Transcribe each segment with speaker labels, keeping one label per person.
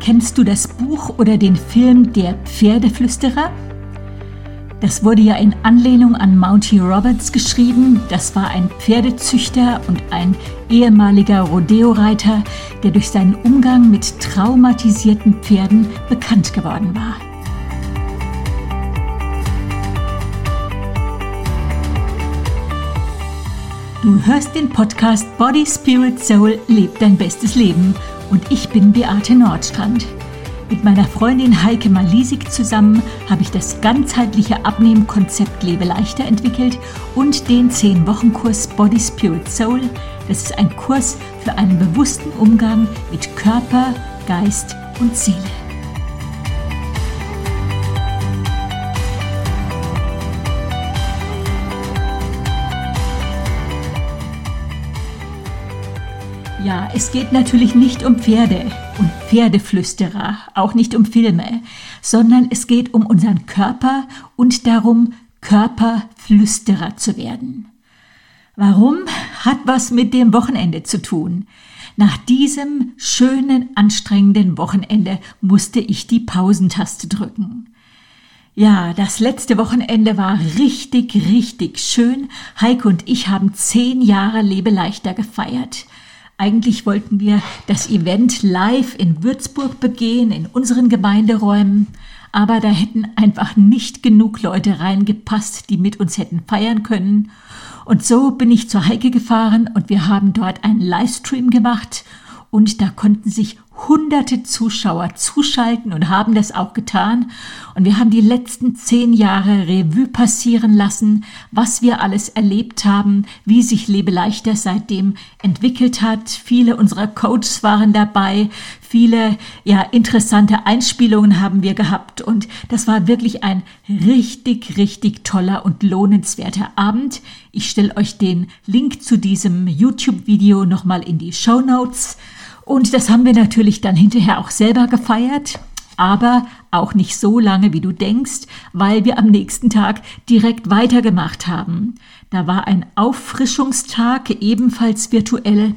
Speaker 1: Kennst du das Buch oder den Film Der Pferdeflüsterer? Das wurde ja in Anlehnung an Mounty Roberts geschrieben. Das war ein Pferdezüchter und ein ehemaliger Rodeoreiter, der durch seinen Umgang mit traumatisierten Pferden bekannt geworden war. Du hörst den Podcast Body, Spirit, Soul, lebt dein bestes Leben und ich bin Beate Nordstrand. Mit meiner Freundin Heike Malisik zusammen habe ich das ganzheitliche Abnehmkonzept Lebe leichter entwickelt und den 10-Wochen-Kurs Body, Spirit, Soul. Das ist ein Kurs für einen bewussten Umgang mit Körper, Geist und Seele. Ja, es geht natürlich nicht um Pferde und Pferdeflüsterer, auch nicht um Filme, sondern es geht um unseren Körper und darum, Körperflüsterer zu werden. Warum? Hat was mit dem Wochenende zu tun. Nach diesem schönen, anstrengenden Wochenende musste ich die Pausentaste drücken. Ja, das letzte Wochenende war richtig, richtig schön. Heike und ich haben zehn Jahre Lebeleichter gefeiert. Eigentlich wollten wir das Event live in Würzburg begehen, in unseren Gemeinderäumen, aber da hätten einfach nicht genug Leute reingepasst, die mit uns hätten feiern können. Und so bin ich zur Heike gefahren und wir haben dort einen Livestream gemacht und da konnten sich hunderte Zuschauer zuschalten und haben das auch getan. Und wir haben die letzten zehn Jahre Revue passieren lassen, was wir alles erlebt haben, wie sich Lebe leichter seitdem entwickelt hat. Viele unserer Coaches waren dabei, viele ja interessante Einspielungen haben wir gehabt und das war wirklich ein richtig, richtig toller und lohnenswerter Abend. Ich stelle euch den Link zu diesem YouTube-Video nochmal in die Show Notes. Und das haben wir natürlich dann hinterher auch selber gefeiert, aber auch nicht so lange, wie du denkst, weil wir am nächsten Tag direkt weitergemacht haben. Da war ein Auffrischungstag, ebenfalls virtuell.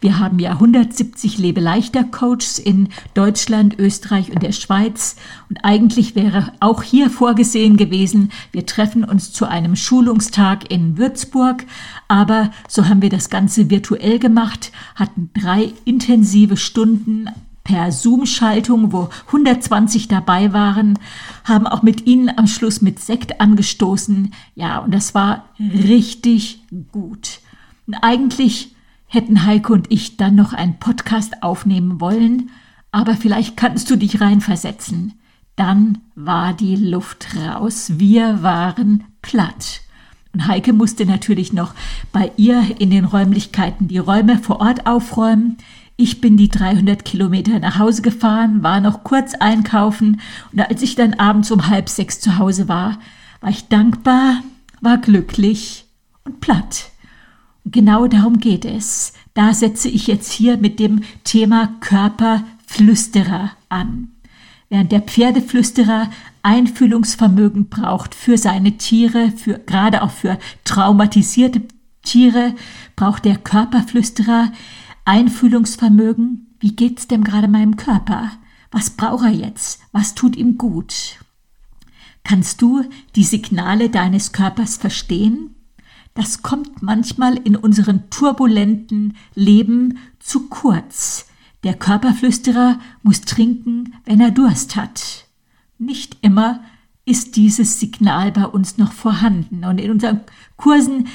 Speaker 1: Wir haben ja 170 Lebeleichter-Coaches in Deutschland, Österreich und der Schweiz. Und eigentlich wäre auch hier vorgesehen gewesen, wir treffen uns zu einem Schulungstag in Würzburg. Aber so haben wir das Ganze virtuell gemacht, hatten drei intensive Stunden per Zoom-Schaltung, wo 120 dabei waren, haben auch mit ihnen am Schluss mit Sekt angestoßen. Ja, und das war richtig gut. Und eigentlich hätten Heike und ich dann noch einen Podcast aufnehmen wollen, aber vielleicht kannst du dich reinversetzen. Dann war die Luft raus. Wir waren platt. Und Heike musste natürlich noch bei ihr in den Räumlichkeiten die Räume vor Ort aufräumen. Ich bin die 300 Kilometer nach Hause gefahren, war noch kurz einkaufen und als ich dann abends um halb sechs zu Hause war, war ich dankbar, war glücklich und platt. Genau darum geht es. Da setze ich jetzt hier mit dem Thema Körperflüsterer an. Während der Pferdeflüsterer Einfühlungsvermögen braucht für seine Tiere, für, gerade auch für traumatisierte Tiere, braucht der Körperflüsterer Einfühlungsvermögen. Wie geht's dem gerade meinem Körper? Was braucht er jetzt? Was tut ihm gut? Kannst du die Signale deines Körpers verstehen? Das kommt manchmal in unserem turbulenten Leben zu kurz. Der Körperflüsterer muss trinken, wenn er Durst hat. Nicht immer ist dieses Signal bei uns noch vorhanden. Und in unseren Kursen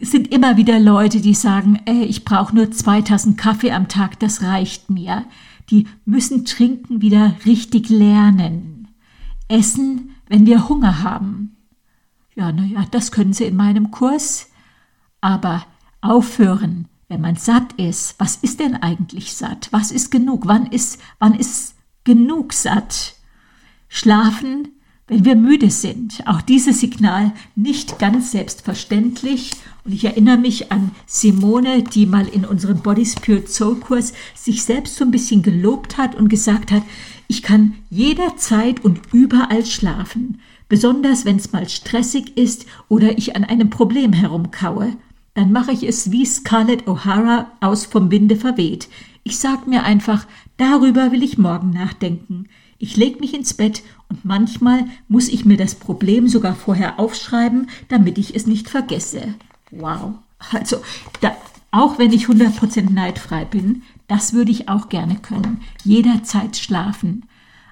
Speaker 1: sind immer wieder Leute, die sagen, ey, ich brauche nur zwei Tassen Kaffee am Tag, das reicht mir. Die müssen trinken wieder richtig lernen. Essen, wenn wir Hunger haben. Ja, naja, das können Sie in meinem Kurs. Aber aufhören, wenn man satt ist. Was ist denn eigentlich satt? Was ist genug? Wann ist, wann ist genug satt? Schlafen, wenn wir müde sind. Auch dieses Signal nicht ganz selbstverständlich. Und ich erinnere mich an Simone, die mal in unserem Body Spirit Soul Kurs sich selbst so ein bisschen gelobt hat und gesagt hat, ich kann jederzeit und überall schlafen besonders wenn es mal stressig ist oder ich an einem Problem herumkaue. dann mache ich es wie Scarlett O'Hara aus vom Winde verweht. Ich sag mir einfach, darüber will ich morgen nachdenken. Ich leg mich ins Bett und manchmal muss ich mir das Problem sogar vorher aufschreiben, damit ich es nicht vergesse. Wow. Also, da, auch wenn ich 100% neidfrei bin, das würde ich auch gerne können. Jederzeit schlafen.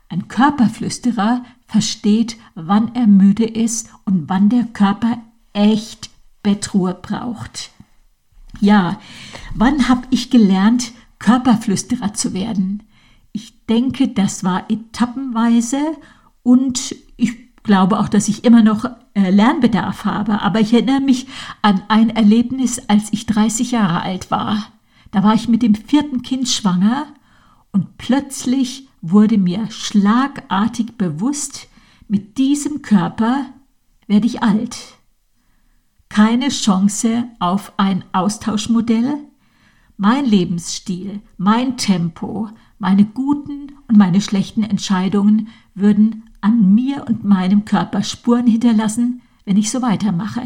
Speaker 1: Ein Körperflüsterer versteht, wann er müde ist und wann der Körper echt Bettruhe braucht. Ja, wann habe ich gelernt, Körperflüsterer zu werden? Ich denke, das war etappenweise und ich glaube auch, dass ich immer noch äh, Lernbedarf habe. Aber ich erinnere mich an ein Erlebnis, als ich 30 Jahre alt war. Da war ich mit dem vierten Kind schwanger und plötzlich wurde mir schlagartig bewusst, mit diesem Körper werde ich alt. Keine Chance auf ein Austauschmodell. Mein Lebensstil, mein Tempo, meine guten und meine schlechten Entscheidungen würden an mir und meinem Körper Spuren hinterlassen, wenn ich so weitermache.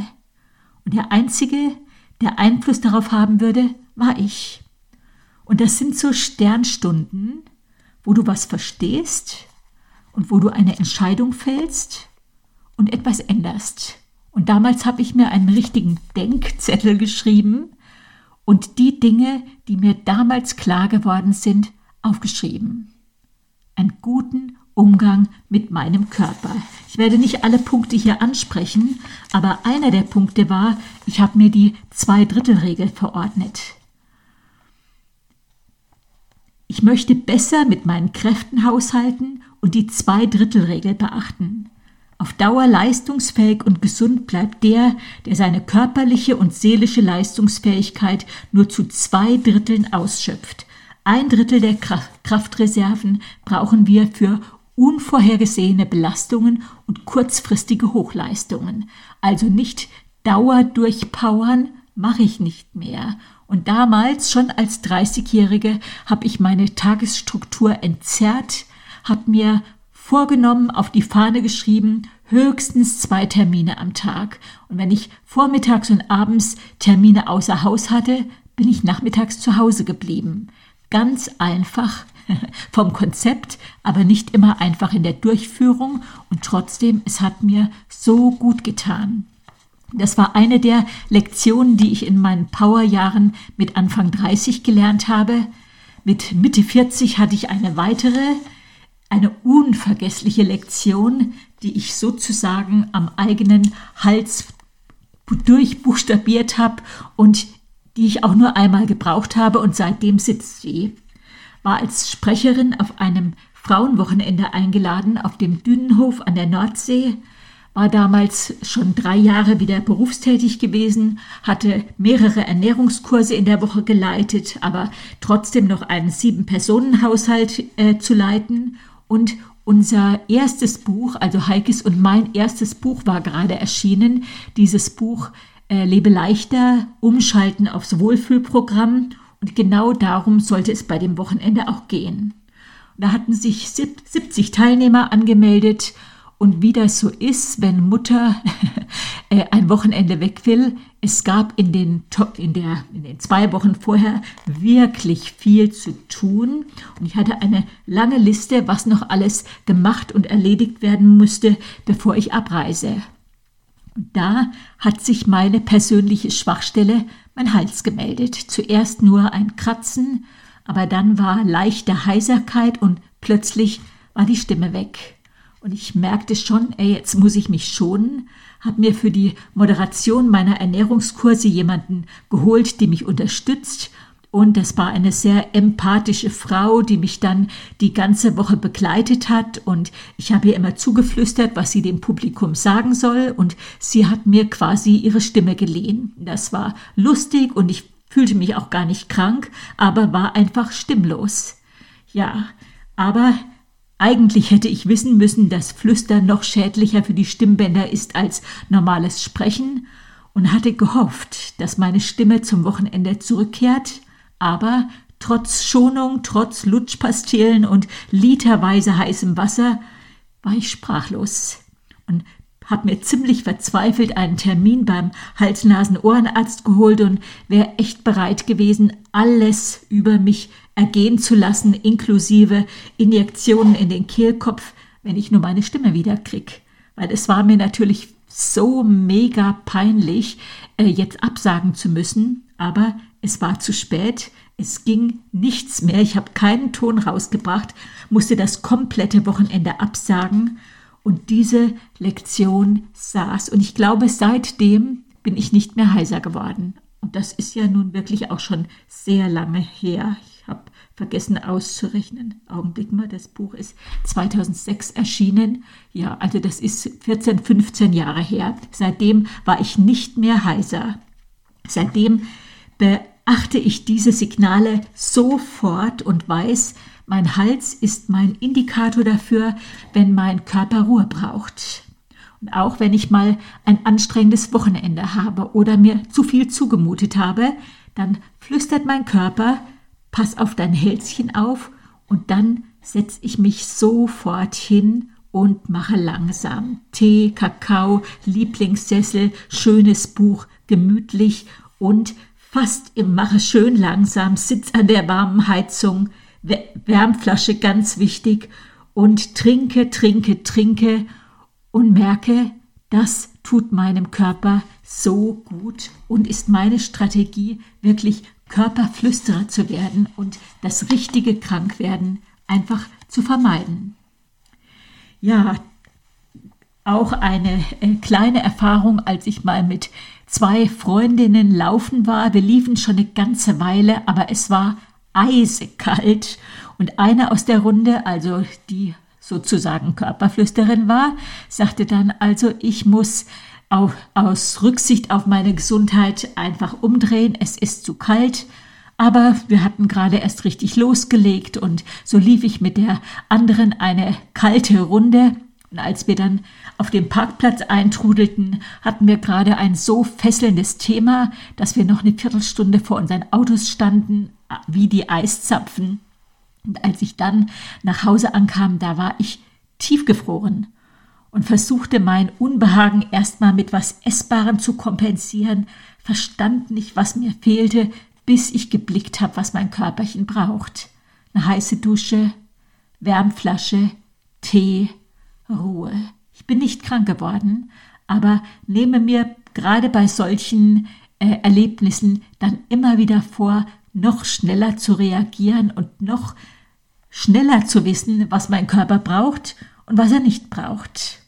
Speaker 1: Und der Einzige, der Einfluss darauf haben würde, war ich. Und das sind so Sternstunden, wo du was verstehst und wo du eine Entscheidung fällst und etwas änderst. Und damals habe ich mir einen richtigen Denkzettel geschrieben und die Dinge, die mir damals klar geworden sind, aufgeschrieben. Einen guten Umgang mit meinem Körper. Ich werde nicht alle Punkte hier ansprechen, aber einer der Punkte war, ich habe mir die Zweidrittelregel verordnet. Ich möchte besser mit meinen Kräften haushalten und die Zweidrittelregel beachten. Auf Dauer leistungsfähig und gesund bleibt der, der seine körperliche und seelische Leistungsfähigkeit nur zu zwei Dritteln ausschöpft. Ein Drittel der Kraftreserven brauchen wir für unvorhergesehene Belastungen und kurzfristige Hochleistungen. Also nicht Dauer durchpowern, mache ich nicht mehr. Und damals, schon als 30-Jährige, habe ich meine Tagesstruktur entzerrt, habe mir vorgenommen, auf die Fahne geschrieben, höchstens zwei Termine am Tag. Und wenn ich vormittags und abends Termine außer Haus hatte, bin ich nachmittags zu Hause geblieben. Ganz einfach vom Konzept, aber nicht immer einfach in der Durchführung. Und trotzdem, es hat mir so gut getan. Das war eine der Lektionen, die ich in meinen Powerjahren mit Anfang 30 gelernt habe. Mit Mitte 40 hatte ich eine weitere, eine unvergessliche Lektion, die ich sozusagen am eigenen Hals durchbuchstabiert habe und die ich auch nur einmal gebraucht habe und seitdem sitzt sie. War als Sprecherin auf einem Frauenwochenende eingeladen auf dem Dünenhof an der Nordsee war damals schon drei Jahre wieder berufstätig gewesen, hatte mehrere Ernährungskurse in der Woche geleitet, aber trotzdem noch einen Sieben-Personen-Haushalt äh, zu leiten. Und unser erstes Buch, also Heikes und mein erstes Buch war gerade erschienen. Dieses Buch äh, Lebe leichter, umschalten aufs Wohlfühlprogramm. Und genau darum sollte es bei dem Wochenende auch gehen. da hatten sich 70 Teilnehmer angemeldet und wie das so ist, wenn Mutter äh, ein Wochenende weg will, es gab in den, in, der, in den zwei Wochen vorher wirklich viel zu tun. Und ich hatte eine lange Liste, was noch alles gemacht und erledigt werden musste, bevor ich abreise. Da hat sich meine persönliche Schwachstelle, mein Hals gemeldet. Zuerst nur ein Kratzen, aber dann war leichte Heiserkeit und plötzlich war die Stimme weg. Und ich merkte schon, ey, jetzt muss ich mich schonen, habe mir für die Moderation meiner Ernährungskurse jemanden geholt, die mich unterstützt. Und das war eine sehr empathische Frau, die mich dann die ganze Woche begleitet hat. Und ich habe ihr immer zugeflüstert, was sie dem Publikum sagen soll. Und sie hat mir quasi ihre Stimme geliehen. Das war lustig und ich fühlte mich auch gar nicht krank, aber war einfach stimmlos. Ja, aber eigentlich hätte ich wissen müssen, dass Flüstern noch schädlicher für die Stimmbänder ist als normales Sprechen und hatte gehofft, dass meine Stimme zum Wochenende zurückkehrt, aber trotz Schonung, trotz Lutschpastillen und literweise heißem Wasser war ich sprachlos. Und habe mir ziemlich verzweifelt einen Termin beim Hals-Nasen-Ohrenarzt geholt und wäre echt bereit gewesen, alles über mich ergehen zu lassen, inklusive Injektionen in den Kehlkopf, wenn ich nur meine Stimme wieder krieg. Weil es war mir natürlich so mega peinlich, äh, jetzt absagen zu müssen, aber es war zu spät. Es ging nichts mehr. Ich habe keinen Ton rausgebracht, musste das komplette Wochenende absagen und diese Lektion saß. Und ich glaube, seitdem bin ich nicht mehr heiser geworden. Und das ist ja nun wirklich auch schon sehr lange her. Ich habe vergessen auszurechnen. Augenblick mal, das Buch ist 2006 erschienen. Ja, also das ist 14, 15 Jahre her. Seitdem war ich nicht mehr heiser. Seitdem beachte ich diese Signale sofort und weiß, mein Hals ist mein Indikator dafür, wenn mein Körper Ruhe braucht. Und auch wenn ich mal ein anstrengendes Wochenende habe oder mir zu viel zugemutet habe, dann flüstert mein Körper, pass auf dein Hälschen auf und dann setze ich mich sofort hin und mache langsam Tee, Kakao, Lieblingssessel, schönes Buch, gemütlich und fast im Mache schön langsam, sitz an der warmen Heizung, Wärmflasche ganz wichtig und trinke, trinke, trinke und merke, das tut meinem Körper so gut und ist meine Strategie, wirklich Körperflüsterer zu werden und das richtige Krankwerden einfach zu vermeiden. Ja, auch eine äh, kleine Erfahrung, als ich mal mit zwei Freundinnen laufen war. Wir liefen schon eine ganze Weile, aber es war eisekalt. Und eine aus der Runde, also die sozusagen Körperflüsterin war, sagte dann, also ich muss auf, aus Rücksicht auf meine Gesundheit einfach umdrehen, es ist zu kalt. Aber wir hatten gerade erst richtig losgelegt und so lief ich mit der anderen eine kalte Runde. Und als wir dann auf dem Parkplatz eintrudelten, hatten wir gerade ein so fesselndes Thema, dass wir noch eine Viertelstunde vor unseren Autos standen, wie die Eiszapfen. Und als ich dann nach Hause ankam, da war ich tiefgefroren und versuchte mein Unbehagen erstmal mit was Essbarem zu kompensieren, verstand nicht, was mir fehlte, bis ich geblickt habe, was mein Körperchen braucht. Eine heiße Dusche, Wärmflasche, Tee, Ruhe. Ich bin nicht krank geworden, aber nehme mir gerade bei solchen äh, Erlebnissen dann immer wieder vor, noch schneller zu reagieren und noch schneller zu wissen, was mein Körper braucht und was er nicht braucht.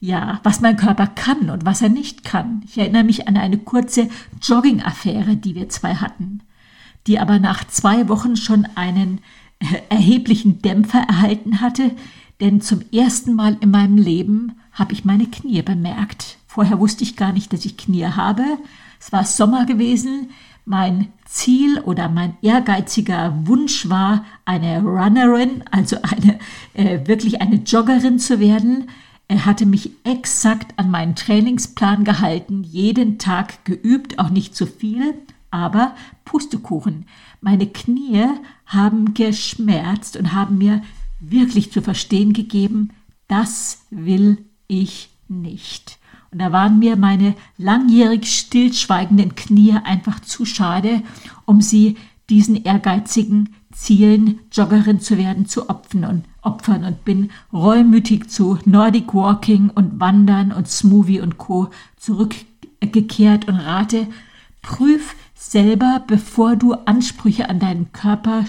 Speaker 1: Ja, was mein Körper kann und was er nicht kann. Ich erinnere mich an eine kurze Jogging-Affäre, die wir zwei hatten, die aber nach zwei Wochen schon einen äh, erheblichen Dämpfer erhalten hatte, denn zum ersten Mal in meinem Leben habe ich meine Knie bemerkt. Vorher wusste ich gar nicht, dass ich Knie habe. Es war Sommer gewesen. Mein Ziel oder mein ehrgeiziger Wunsch war, eine Runnerin, also eine äh, wirklich eine Joggerin zu werden. Er hatte mich exakt an meinen Trainingsplan gehalten, jeden Tag geübt, auch nicht zu viel, aber Pustekuchen. Meine Knie haben geschmerzt und haben mir wirklich zu verstehen gegeben, das will ich nicht. Und da waren mir meine langjährig stillschweigenden Knie einfach zu schade, um sie diesen ehrgeizigen Zielen, Joggerin zu werden, zu opfern und opfern und bin reumütig zu Nordic Walking und Wandern und Smoothie und Co. zurückgekehrt und rate, prüf selber, bevor du Ansprüche an deinen Körper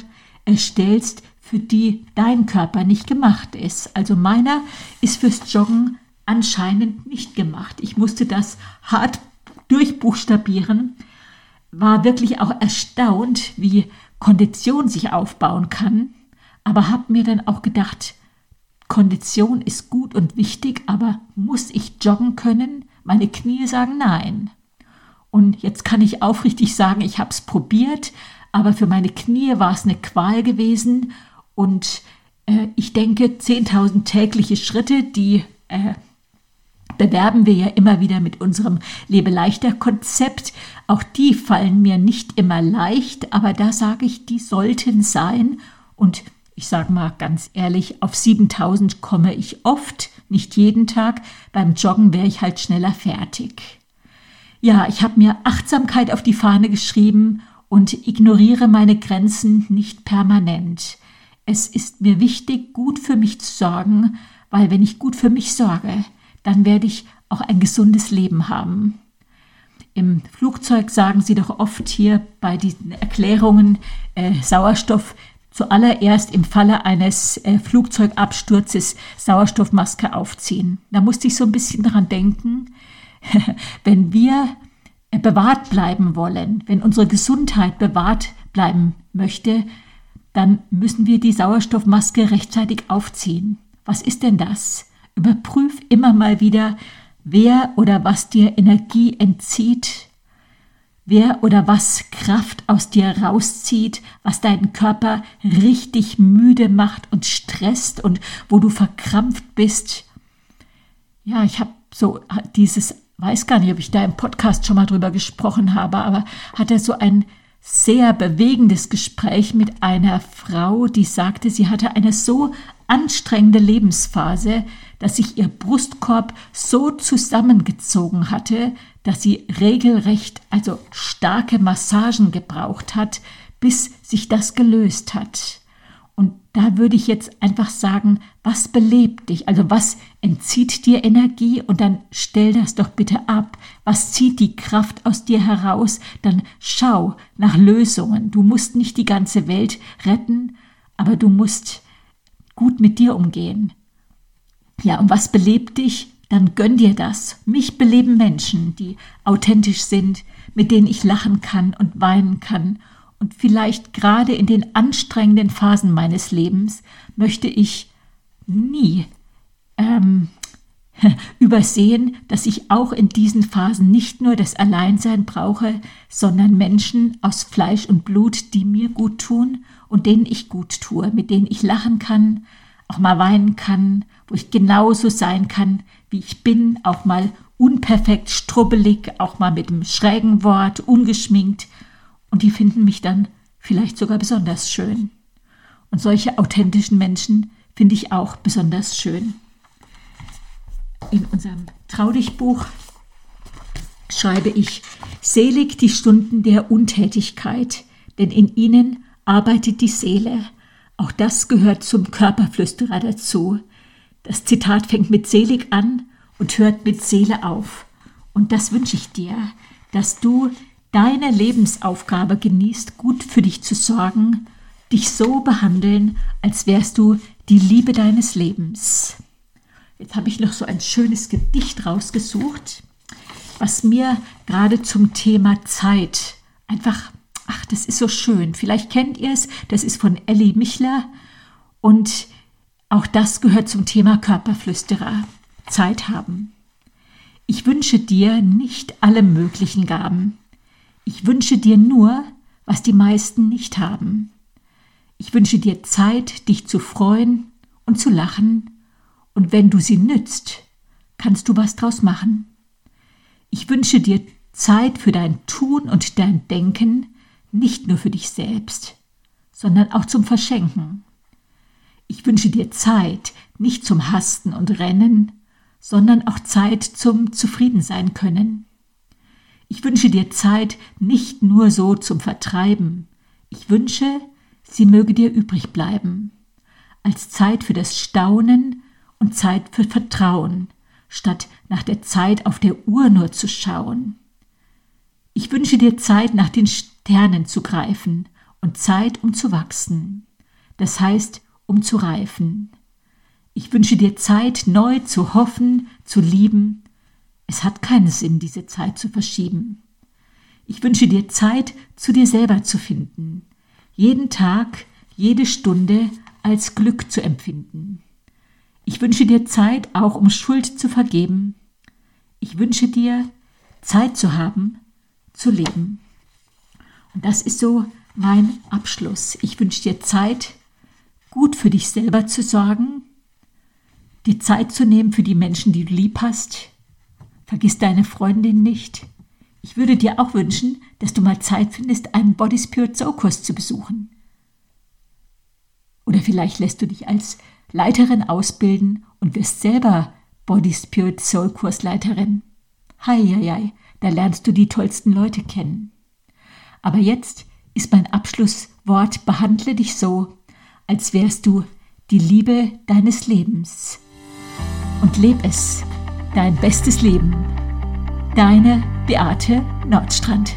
Speaker 1: stellst, für die dein Körper nicht gemacht ist. Also meiner ist fürs Joggen anscheinend nicht gemacht. Ich musste das hart durchbuchstabieren, war wirklich auch erstaunt, wie Kondition sich aufbauen kann, aber habe mir dann auch gedacht, Kondition ist gut und wichtig, aber muss ich joggen können? Meine Knie sagen nein. Und jetzt kann ich aufrichtig sagen, ich habe es probiert, aber für meine Knie war es eine Qual gewesen. Und äh, ich denke, 10.000 tägliche Schritte, die äh, bewerben wir ja immer wieder mit unserem Lebe leichter Konzept. Auch die fallen mir nicht immer leicht, aber da sage ich, die sollten sein. Und ich sage mal ganz ehrlich, auf 7000 komme ich oft, nicht jeden Tag. Beim Joggen wäre ich halt schneller fertig. Ja, ich habe mir Achtsamkeit auf die Fahne geschrieben und ignoriere meine Grenzen nicht permanent. Es ist mir wichtig, gut für mich zu sorgen, weil wenn ich gut für mich sorge, dann werde ich auch ein gesundes Leben haben. Im Flugzeug sagen sie doch oft hier bei diesen Erklärungen äh, Sauerstoff zuallererst im Falle eines äh, Flugzeugabsturzes Sauerstoffmaske aufziehen. Da musste ich so ein bisschen daran denken, wenn wir äh, bewahrt bleiben wollen, wenn unsere Gesundheit bewahrt bleiben möchte, dann müssen wir die Sauerstoffmaske rechtzeitig aufziehen. Was ist denn das? Überprüf immer mal wieder, wer oder was dir Energie entzieht, wer oder was Kraft aus dir rauszieht, was deinen Körper richtig müde macht und stresst und wo du verkrampft bist. Ja, ich habe so dieses weiß gar nicht, ob ich da im Podcast schon mal drüber gesprochen habe, aber hatte so ein sehr bewegendes Gespräch mit einer Frau, die sagte, sie hatte eine so anstrengende Lebensphase, dass sich ihr Brustkorb so zusammengezogen hatte, dass sie regelrecht, also starke Massagen gebraucht hat, bis sich das gelöst hat. Und da würde ich jetzt einfach sagen, was belebt dich? Also was entzieht dir Energie? Und dann stell das doch bitte ab. Was zieht die Kraft aus dir heraus? Dann schau nach Lösungen. Du musst nicht die ganze Welt retten, aber du musst gut mit dir umgehen. Ja, und was belebt dich? Dann gönn dir das. Mich beleben Menschen, die authentisch sind, mit denen ich lachen kann und weinen kann und vielleicht gerade in den anstrengenden Phasen meines Lebens möchte ich nie ähm, übersehen, dass ich auch in diesen Phasen nicht nur das Alleinsein brauche, sondern Menschen aus Fleisch und Blut, die mir gut tun und denen ich gut tue, mit denen ich lachen kann, auch mal weinen kann, wo ich genauso sein kann, wie ich bin, auch mal unperfekt, strubbelig, auch mal mit einem schrägen Wort, ungeschminkt und die finden mich dann vielleicht sogar besonders schön. Und solche authentischen Menschen finde ich auch besonders schön. In unserem Traudichbuch schreibe ich, selig die Stunden der Untätigkeit, denn in ihnen arbeitet die Seele. Auch das gehört zum Körperflüsterer dazu. Das Zitat fängt mit selig an und hört mit Seele auf. Und das wünsche ich dir, dass du deine Lebensaufgabe genießt, gut für dich zu sorgen, dich so behandeln, als wärst du die Liebe deines Lebens. Jetzt habe ich noch so ein schönes Gedicht rausgesucht, was mir gerade zum Thema Zeit einfach, ach, das ist so schön. Vielleicht kennt ihr es, das ist von Ellie Michler und auch das gehört zum Thema Körperflüsterer. Zeit haben. Ich wünsche dir nicht alle möglichen Gaben. Ich wünsche dir nur, was die meisten nicht haben. Ich wünsche dir Zeit, dich zu freuen und zu lachen, und wenn du sie nützt, kannst du was draus machen. Ich wünsche dir Zeit für dein Tun und dein Denken, nicht nur für dich selbst, sondern auch zum Verschenken. Ich wünsche dir Zeit, nicht zum Hasten und Rennen, sondern auch Zeit zum Zufriedensein können. Ich wünsche dir Zeit nicht nur so zum Vertreiben. Ich wünsche, sie möge dir übrig bleiben. Als Zeit für das Staunen und Zeit für Vertrauen, statt nach der Zeit auf der Uhr nur zu schauen. Ich wünsche dir Zeit, nach den Sternen zu greifen und Zeit, um zu wachsen. Das heißt, um zu reifen. Ich wünsche dir Zeit, neu zu hoffen, zu lieben es hat keinen Sinn, diese Zeit zu verschieben. Ich wünsche dir Zeit, zu dir selber zu finden, jeden Tag, jede Stunde als Glück zu empfinden. Ich wünsche dir Zeit, auch um Schuld zu vergeben. Ich wünsche dir Zeit zu haben, zu leben. Und das ist so mein Abschluss. Ich wünsche dir Zeit, gut für dich selber zu sorgen, dir Zeit zu nehmen für die Menschen, die du lieb hast. Vergiss deine Freundin nicht. Ich würde dir auch wünschen, dass du mal Zeit findest, einen Body Spirit Soul Kurs zu besuchen. Oder vielleicht lässt du dich als Leiterin ausbilden und wirst selber Body Spirit Soul Kursleiterin. Hei, hei, hei, da lernst du die tollsten Leute kennen. Aber jetzt ist mein Abschlusswort, behandle dich so, als wärst du die Liebe deines Lebens. Und leb es, dein bestes Leben. Deine Beate Nordstrand.